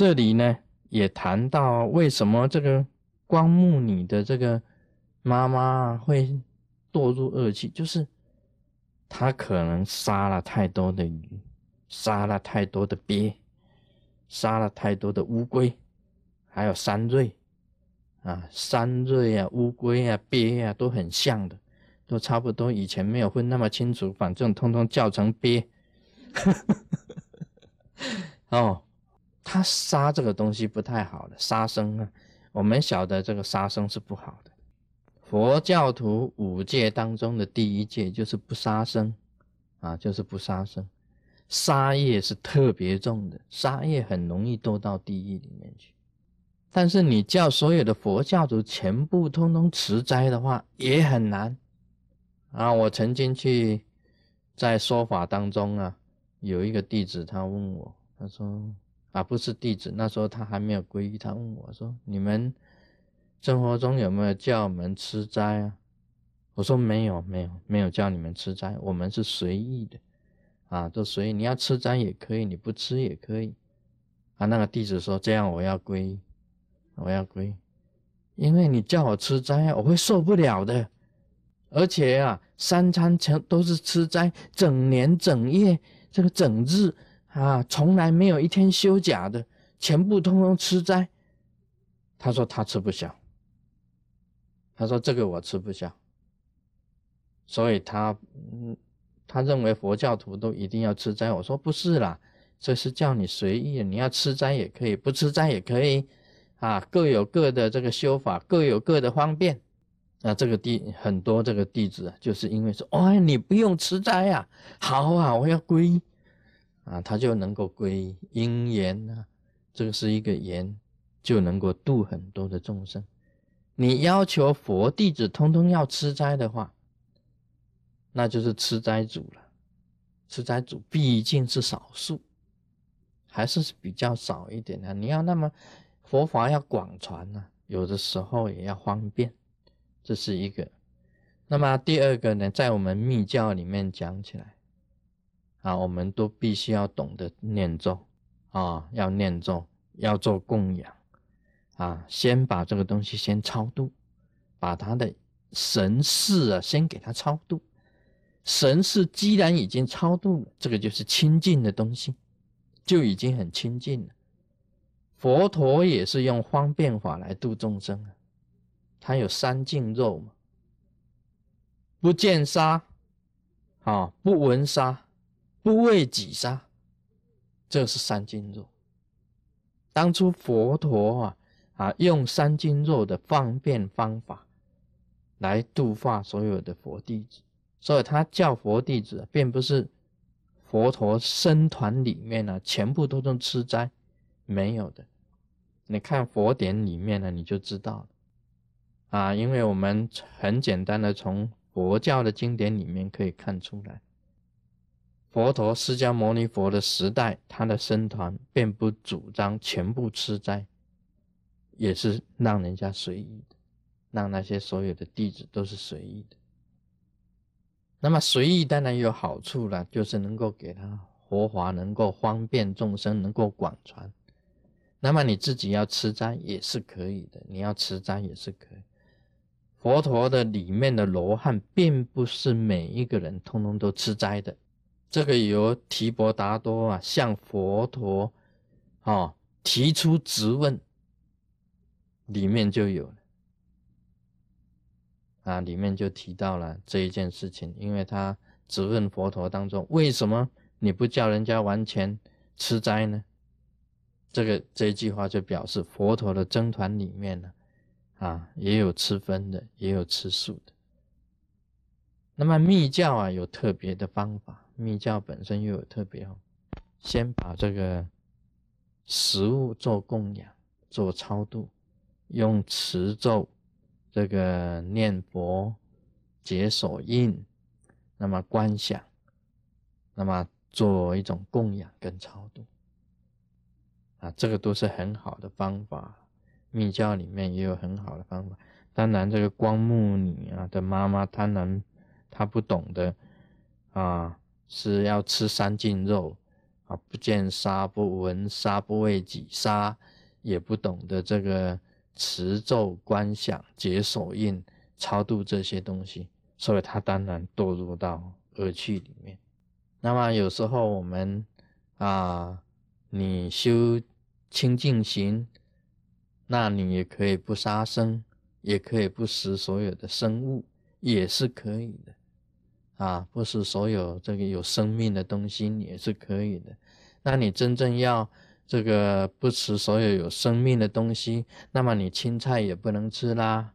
这里呢也谈到为什么这个光目女的这个妈妈会堕入恶气，就是她可能杀了太多的鱼，杀了太多的鳖，杀了太多的乌龟，还有山瑞啊，山瑞啊，乌龟啊，鳖啊，都很像的，都差不多。以前没有分那么清楚，反正通通叫成鳖。哦。他杀这个东西不太好的，杀生啊，我们晓得这个杀生是不好的。佛教徒五戒当中的第一戒就是不杀生，啊，就是不杀生。杀业是特别重的，杀业很容易堕到地狱里面去。但是你叫所有的佛教徒全部通通持斋的话，也很难。啊，我曾经去在说法当中啊，有一个弟子他问我，他说。啊，不是弟子，那时候他还没有皈依。他问我说：“你们生活中有没有叫我们吃斋啊？”我说：“没有，没有，没有叫你们吃斋。我们是随意的，啊，都随意。你要吃斋也可以，你不吃也可以。”啊，那个弟子说：“这样我要皈依，我要皈依，因为你叫我吃斋啊，我会受不了的。而且啊，三餐全都是吃斋，整年整夜，这个整日。”啊，从来没有一天休假的，全部通通吃斋。他说他吃不消，他说这个我吃不消，所以他嗯，他认为佛教徒都一定要吃斋。我说不是啦，这是叫你随意，你要吃斋也可以，不吃斋也可以，啊，各有各的这个修法，各有各的方便。那这个弟很多这个弟子啊，就是因为说，哦，你不用吃斋呀，好啊，我要皈依。啊，他就能够归因缘啊，这个是一个缘，就能够度很多的众生。你要求佛弟子通通要吃斋的话，那就是吃斋主了。吃斋主毕竟是少数，还是比较少一点的。你要那么佛法要广传呢，有的时候也要方便，这是一个。那么第二个呢，在我们密教里面讲起来。啊，我们都必须要懂得念咒啊，要念咒，要做供养啊，先把这个东西先超度，把他的神事啊先给他超度。神事既然已经超度了，这个就是清净的东西，就已经很清净了。佛陀也是用方便法来度众生啊，他有三净肉嘛，不见杀，啊，不闻杀。不为己杀，这是三斤肉。当初佛陀啊啊，用三斤肉的方便方法来度化所有的佛弟子，所以他叫佛弟子，并不是佛陀僧团里面呢全部都能吃斋，没有的。你看佛典里面呢，你就知道了啊，因为我们很简单的从佛教的经典里面可以看出来。佛陀释迦牟尼佛的时代，他的僧团并不主张全部吃斋，也是让人家随意的，让那些所有的弟子都是随意的。那么随意当然有好处了，就是能够给他活法，能够方便众生，能够广传。那么你自己要吃斋也是可以的，你要吃斋也是可以。佛陀的里面的罗汉，并不是每一个人通通都吃斋的。这个由提婆达多啊向佛陀，啊提出质问，里面就有了，啊里面就提到了这一件事情，因为他质问佛陀当中，为什么你不叫人家完全吃斋呢？这个这一句话就表示佛陀的僧团里面呢，啊也有吃荤的，也有吃素的。那么密教啊有特别的方法。密教本身又有特别哦，先把这个食物做供养、做超度，用持咒、这个念佛、解手印，那么观想，那么做一种供养跟超度，啊，这个都是很好的方法。密教里面也有很好的方法。当然，这个光目女啊的妈妈，当然她不懂得啊。是要吃三净肉，啊，不见杀，不闻杀，不为己杀，也不懂得这个持咒观想解手印超度这些东西，所以他当然堕入到恶趣里面。那么有时候我们啊，你修清净行，那你也可以不杀生，也可以不食所有的生物，也是可以的。啊，不是所有这个有生命的东西也是可以的。那你真正要这个不吃所有有生命的东西，那么你青菜也不能吃啦。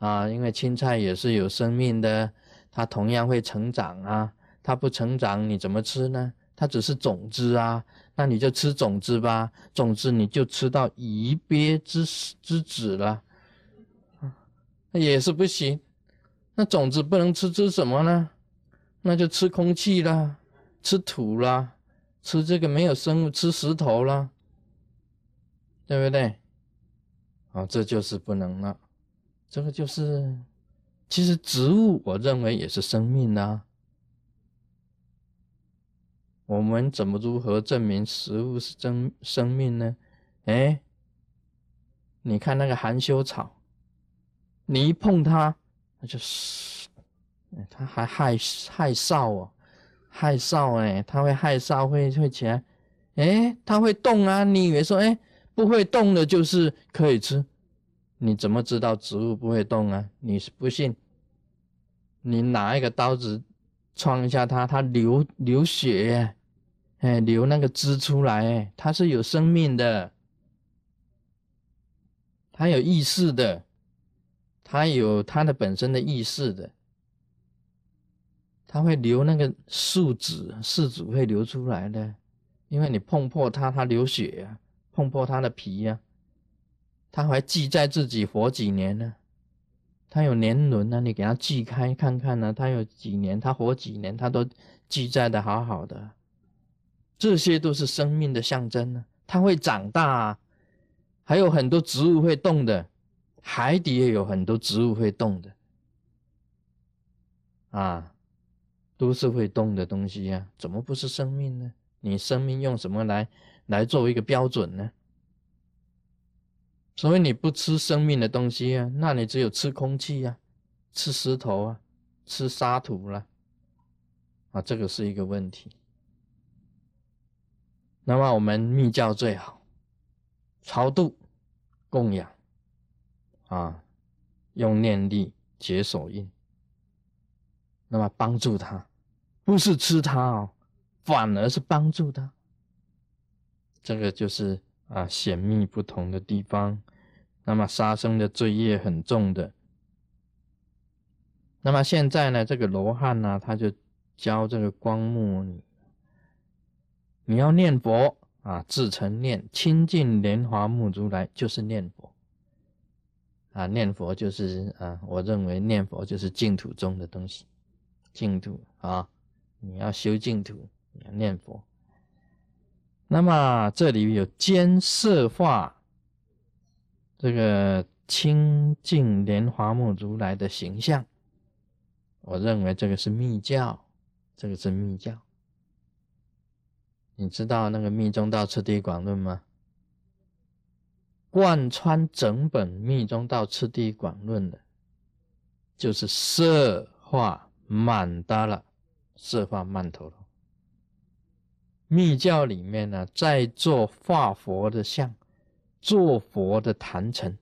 啊，因为青菜也是有生命的，它同样会成长啊。它不成长，你怎么吃呢？它只是种子啊，那你就吃种子吧。种子你就吃到一鳖之之子了，也是不行。那种子不能吃，吃什么呢？那就吃空气啦，吃土啦，吃这个没有生物，吃石头啦，对不对？啊，这就是不能了。这个就是，其实植物我认为也是生命呐。我们怎么如何证明食物是真生命呢？哎，你看那个含羞草，你一碰它，那就他。还害害臊哦，害臊哎，他会害臊，会会起来，哎，他会动啊！你以为说，哎，不会动的就是可以吃？你怎么知道植物不会动啊？你是不信？你拿一个刀子创一下它，它流流血，哎，流那个汁出来，它是有生命的，它有意识的，它有它的本身的意识的。它会流那个树脂，树脂会流出来的，因为你碰破它，它流血呀，碰破它的皮呀，它还记在自己活几年呢？它有年轮呢，你给它记开看看呢，它有几年，它活几年，它都记载的好好的，这些都是生命的象征呢。它会长大，啊还有很多植物会动的，海底也有很多植物会动的，啊。都是会动的东西呀，怎么不是生命呢？你生命用什么来来作为一个标准呢？所以你不吃生命的东西啊，那你只有吃空气呀，吃石头啊，吃沙土了，啊，这个是一个问题。那么我们密教最好超度、供养啊，用念力解手印，那么帮助他。不是吃它哦，反而是帮助它。这个就是啊，显密不同的地方。那么杀生的罪业很重的。那么现在呢，这个罗汉呢，他就教这个光目你，你要念佛啊，自成念清净莲华目如来，就是念佛啊，念佛就是啊，我认为念佛就是净土中的东西，净土啊。你要修净土，你要念佛。那么这里有兼色化这个清净莲华目如来的形象，我认为这个是密教，这个是密教。你知道那个《密宗道次第广论》吗？贯穿整本《密宗道次第广论》的，就是色化满达了。色化曼陀罗，密教里面呢，在做化佛的像，做佛的坛城，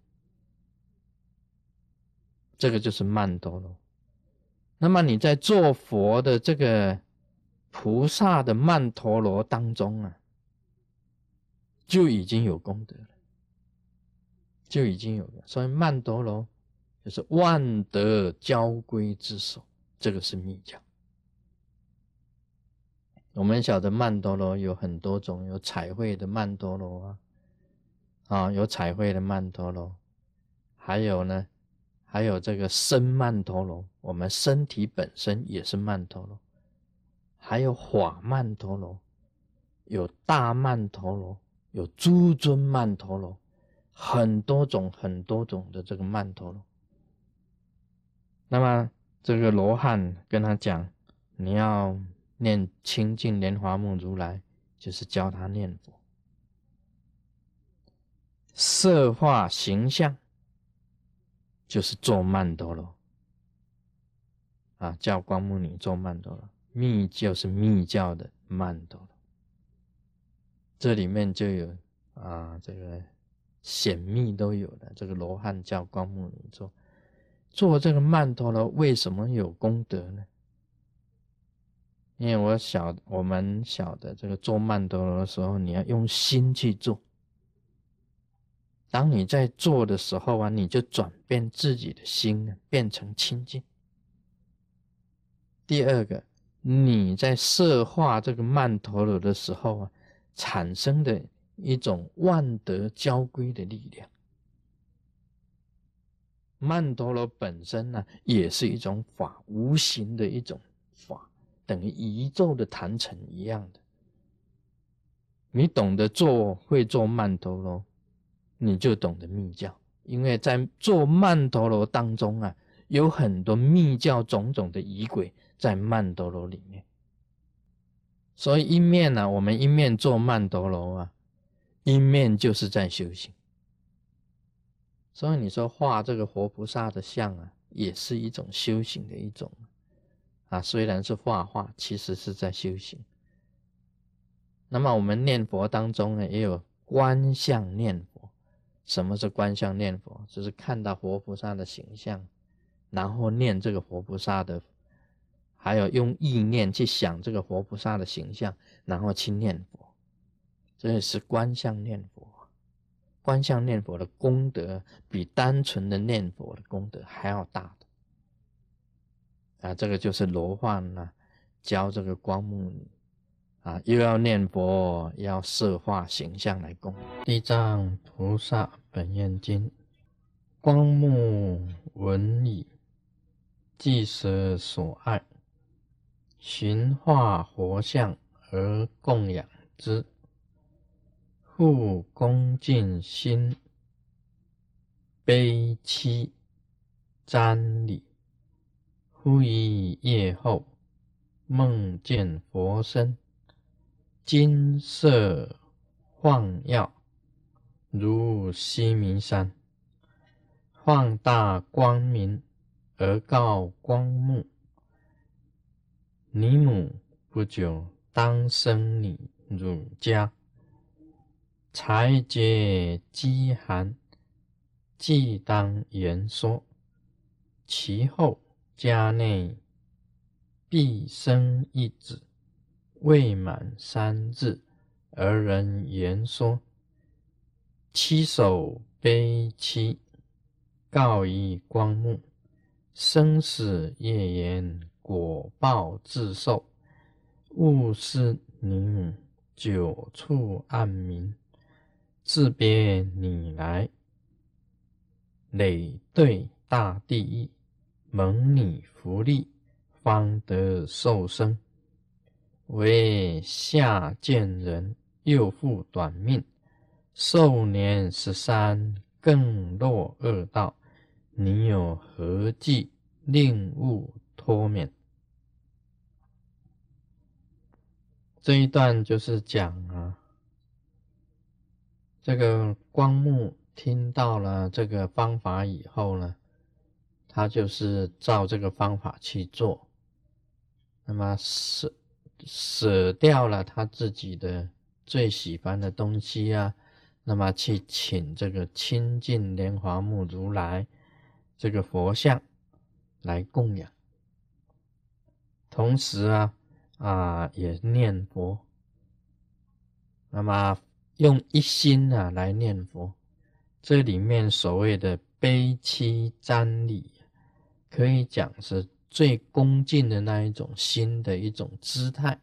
这个就是曼陀罗。那么你在做佛的这个菩萨的曼陀罗当中啊，就已经有功德了，就已经有了。所以曼陀罗就是万德交归之首，这个是密教。我们晓得曼陀罗有很多种，有彩绘的曼陀罗啊，啊，有彩绘的曼陀罗，还有呢，还有这个生曼陀罗，我们身体本身也是曼陀罗，还有法曼陀罗，有大曼陀罗，有诸尊曼陀罗，很多种很多种的这个曼陀罗。那么这个罗汉跟他讲，你要。念清净莲华目如来，就是教他念佛。色化形象，就是做曼陀罗啊，教光目女做曼陀罗，密就是密教的曼陀罗。这里面就有啊，这个显密都有的。这个罗汉教光目女做做这个曼陀罗，为什么有功德呢？因为我晓我们晓得这个做曼陀罗的时候，你要用心去做。当你在做的时候啊，你就转变自己的心，变成清净。第二个，你在设化这个曼陀罗的时候啊，产生的一种万德交归的力量。曼陀罗本身呢，也是一种法，无形的一种法，等于宇宙的坛城一样的。你懂得做，会做曼陀罗。你就懂得密教，因为在做曼陀罗当中啊，有很多密教种种的仪轨在曼陀罗里面。所以一面呢，我们一面做曼陀罗啊，一面就是在修行。所以你说画这个活菩萨的像啊，也是一种修行的一种啊，虽然是画画，其实是在修行。那么我们念佛当中呢，也有观相念佛。什么是观相念佛？就是看到活菩萨的形象，然后念这个活菩萨的，还有用意念去想这个活菩萨的形象，然后去念佛，这也是观相念佛。观相念佛的功德比单纯的念佛的功德还要大的。啊，这个就是罗汉呢教这个光目女。啊，又要念佛，要设化形象来供。地藏菩萨本愿经，光目闻已，即舍所爱，寻化佛像而供养之，复恭敬心，悲戚瞻礼。忽一夜后，梦见佛身。金色晃耀，如西明山，放大光明而告光目：你母不久当生你乳家，才解饥寒，即当言说。其后家内必生一子。未满三日，而人言说：“七手悲戚，告以光目，生死业缘，果报自受。勿视你母，久处暗冥，自别你来，累对大地狱，蒙你福利，方得受生。”为下贱人，又复短命，寿年十三，更落恶道。你有何计，令勿脱免？这一段就是讲啊，这个光目听到了这个方法以后呢，他就是照这个方法去做，那么舍。舍掉了他自己的最喜欢的东西啊，那么去请这个清净莲华目如来这个佛像来供养，同时啊啊也念佛，那么用一心啊来念佛，这里面所谓的悲戚瞻礼，可以讲是。最恭敬的那一种心的一种姿态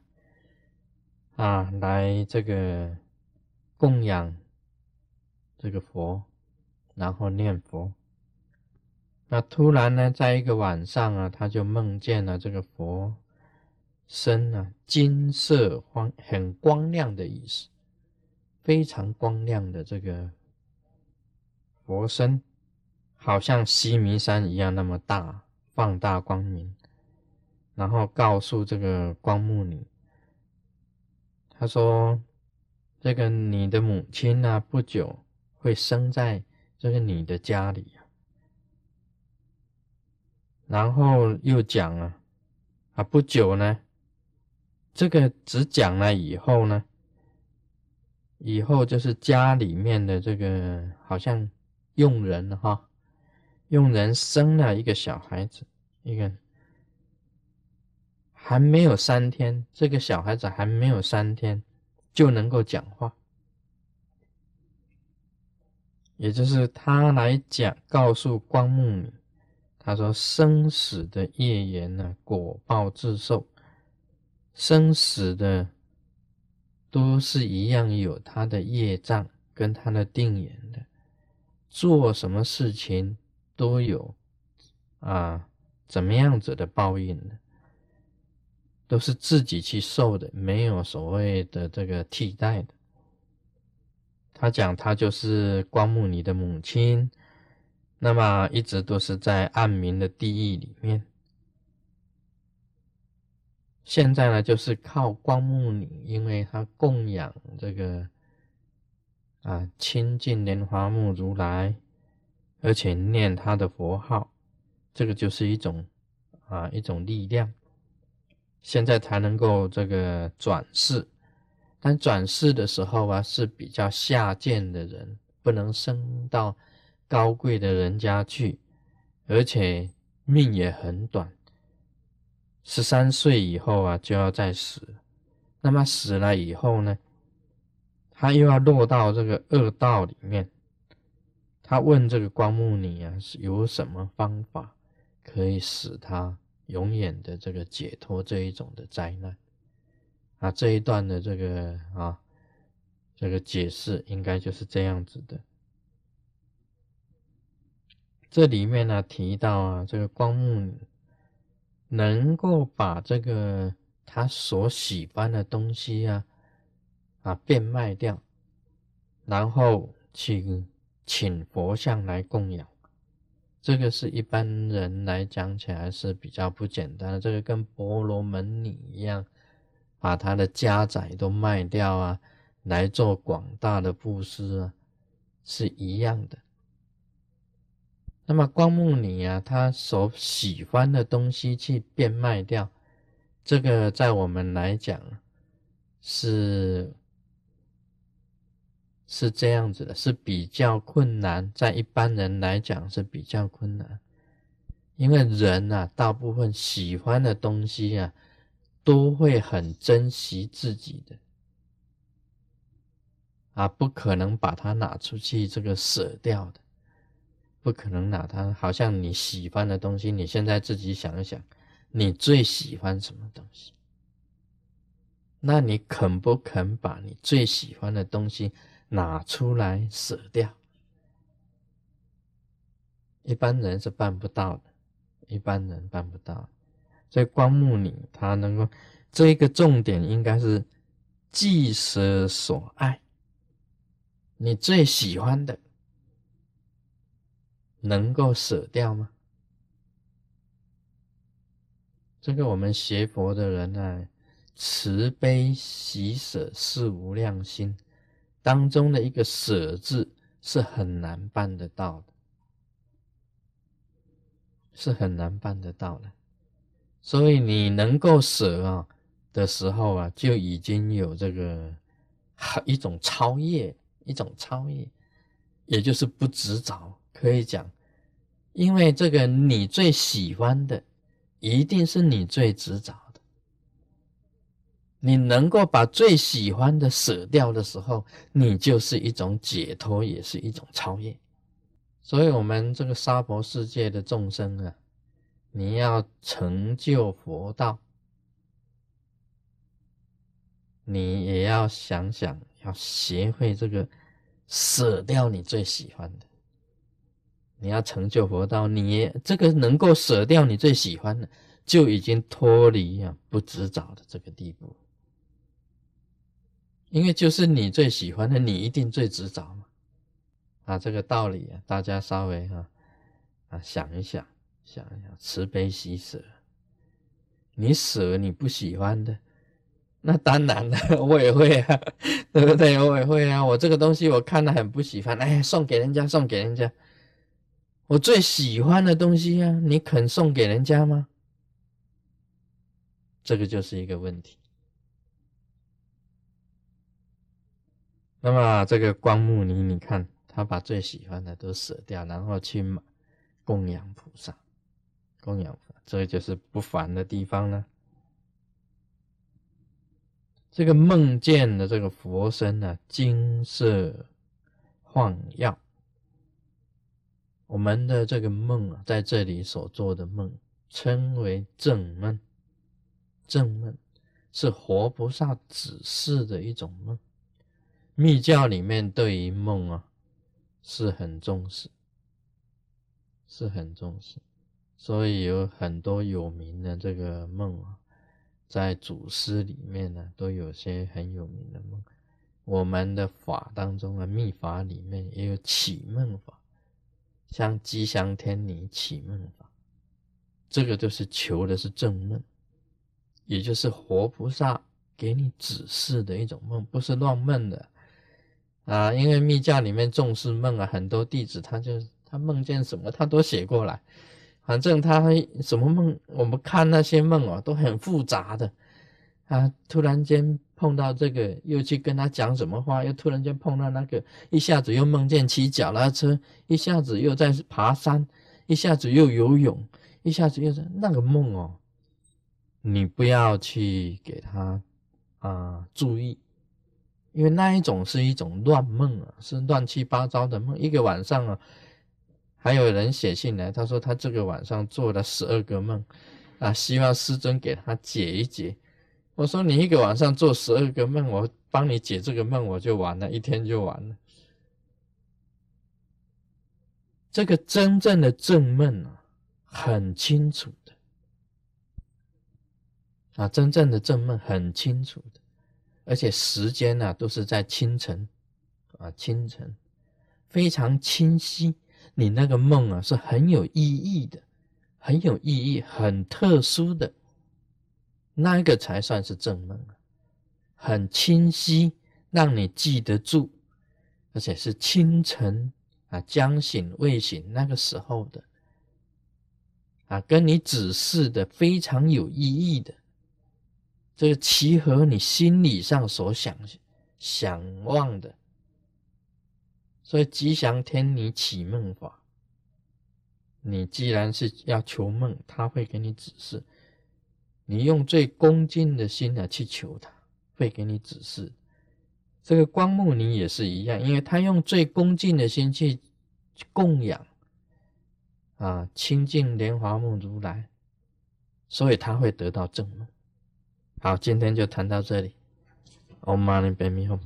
啊，来这个供养这个佛，然后念佛。那突然呢，在一个晚上啊，他就梦见了这个佛身啊，金色光，很光亮的意思，非常光亮的这个佛身，好像西弥山一样那么大。放大光明，然后告诉这个光目女，他说：“这个你的母亲呢，不久会生在这个你的家里啊。”然后又讲了啊，不久呢，这个只讲了以后呢，以后就是家里面的这个好像佣人哈，用人生了一个小孩子，一个。还没有三天，这个小孩子还没有三天就能够讲话，也就是他来讲，告诉光目女，他说生死的业缘呢，果报自受，生死的都是一样有他的业障跟他的定缘的，做什么事情都有啊，怎么样子的报应呢？都是自己去受的，没有所谓的这个替代的。他讲他就是光目尼的母亲，那么一直都是在暗冥的地狱里面。现在呢，就是靠光目尼，因为他供养这个啊亲近莲华目如来，而且念他的佛号，这个就是一种啊一种力量。现在才能够这个转世，但转世的时候啊是比较下贱的人，不能升到高贵的人家去，而且命也很短，十三岁以后啊就要再死。那么死了以后呢，他又要落到这个恶道里面。他问这个光目尼啊，是有什么方法可以使他？永远的这个解脱这一种的灾难啊，这一段的这个啊，这个解释应该就是这样子的。这里面呢提到啊，这个光目女能够把这个他所喜欢的东西啊啊变卖掉，然后请请佛像来供养。这个是一般人来讲起来是比较不简单的，这个跟婆罗门女一样，把他的家宅都卖掉啊，来做广大的布施啊，是一样的。那么光目女啊，她所喜欢的东西去变卖掉，这个在我们来讲是。是这样子的，是比较困难，在一般人来讲是比较困难，因为人啊，大部分喜欢的东西啊，都会很珍惜自己的，啊，不可能把它拿出去这个舍掉的，不可能拿它，好像你喜欢的东西，你现在自己想一想，你最喜欢什么东西？那你肯不肯把你最喜欢的东西？拿出来舍掉，一般人是办不到的，一般人办不到。所以光目你他能够，这一个重点应该是既舍所爱，你最喜欢的能够舍掉吗？这个我们学佛的人呢，慈悲喜舍是无量心。当中的一个舍字是很难办得到的，是很难办得到的。所以你能够舍啊的时候啊，就已经有这个一种超越，一种超越，也就是不执着。可以讲，因为这个你最喜欢的，一定是你最执着。你能够把最喜欢的舍掉的时候，你就是一种解脱，也是一种超越。所以，我们这个娑婆世界的众生啊，你要成就佛道，你也要想想，要学会这个舍掉你最喜欢的。你要成就佛道，你也这个能够舍掉你最喜欢的，就已经脱离啊不执着的这个地步。因为就是你最喜欢的，你一定最执着嘛，啊，这个道理啊，大家稍微哈啊想一想，想一想，慈悲喜舍，你舍你不喜欢的，那当然了，我也会啊，对不对？我也会啊。我这个东西我看了很不喜欢，哎，送给人家，送给人家。我最喜欢的东西啊，你肯送给人家吗？这个就是一个问题。那么这个光目尼，你看他把最喜欢的都舍掉，然后去供养菩萨，供养，这就是不凡的地方呢。这个梦见的这个佛身呢，金色晃耀。我们的这个梦啊，在这里所做的梦，称为正梦。正梦是活菩萨指示的一种梦。密教里面对于梦啊，是很重视，是很重视，所以有很多有名的这个梦啊。在祖师里面呢，都有些很有名的梦。我们的法当中啊，秘法里面也有启梦法，像吉祥天女启梦法，这个就是求的是正梦，也就是活菩萨给你指示的一种梦，不是乱梦的啊。因为密教里面重视梦啊，很多弟子他就他梦见什么，他都写过来。反正他什么梦，我们看那些梦哦，都很复杂的。啊，突然间碰到这个，又去跟他讲什么话，又突然间碰到那个，一下子又梦见骑脚踏车，一下子又在爬山，一下子又游泳，一下子又是那个梦哦。你不要去给他啊注意，因为那一种是一种乱梦啊，是乱七八糟的梦，一个晚上啊。还有人写信来，他说他这个晚上做了十二个梦，啊，希望师尊给他解一解。我说你一个晚上做十二个梦，我帮你解这个梦，我就完了，一天就完了。这个真正的正梦啊，很清楚的，啊，真正的正梦很清楚的，而且时间呢都是在清晨，啊，清晨非常清晰。你那个梦啊，是很有意义的，很有意义、很特殊的，那个才算是正梦啊，很清晰，让你记得住，而且是清晨啊，将醒未醒那个时候的，啊，跟你指示的非常有意义的，这个契合你心理上所想想望的。所以吉祥天女启梦法，你既然是要求梦，他会给你指示。你用最恭敬的心呢去求他，会给你指示。这个光目尼也是一样，因为他用最恭敬的心去供养啊，亲近莲华梦如来，所以他会得到正梦。好，今天就谈到这里。Om Mani Padme Hum。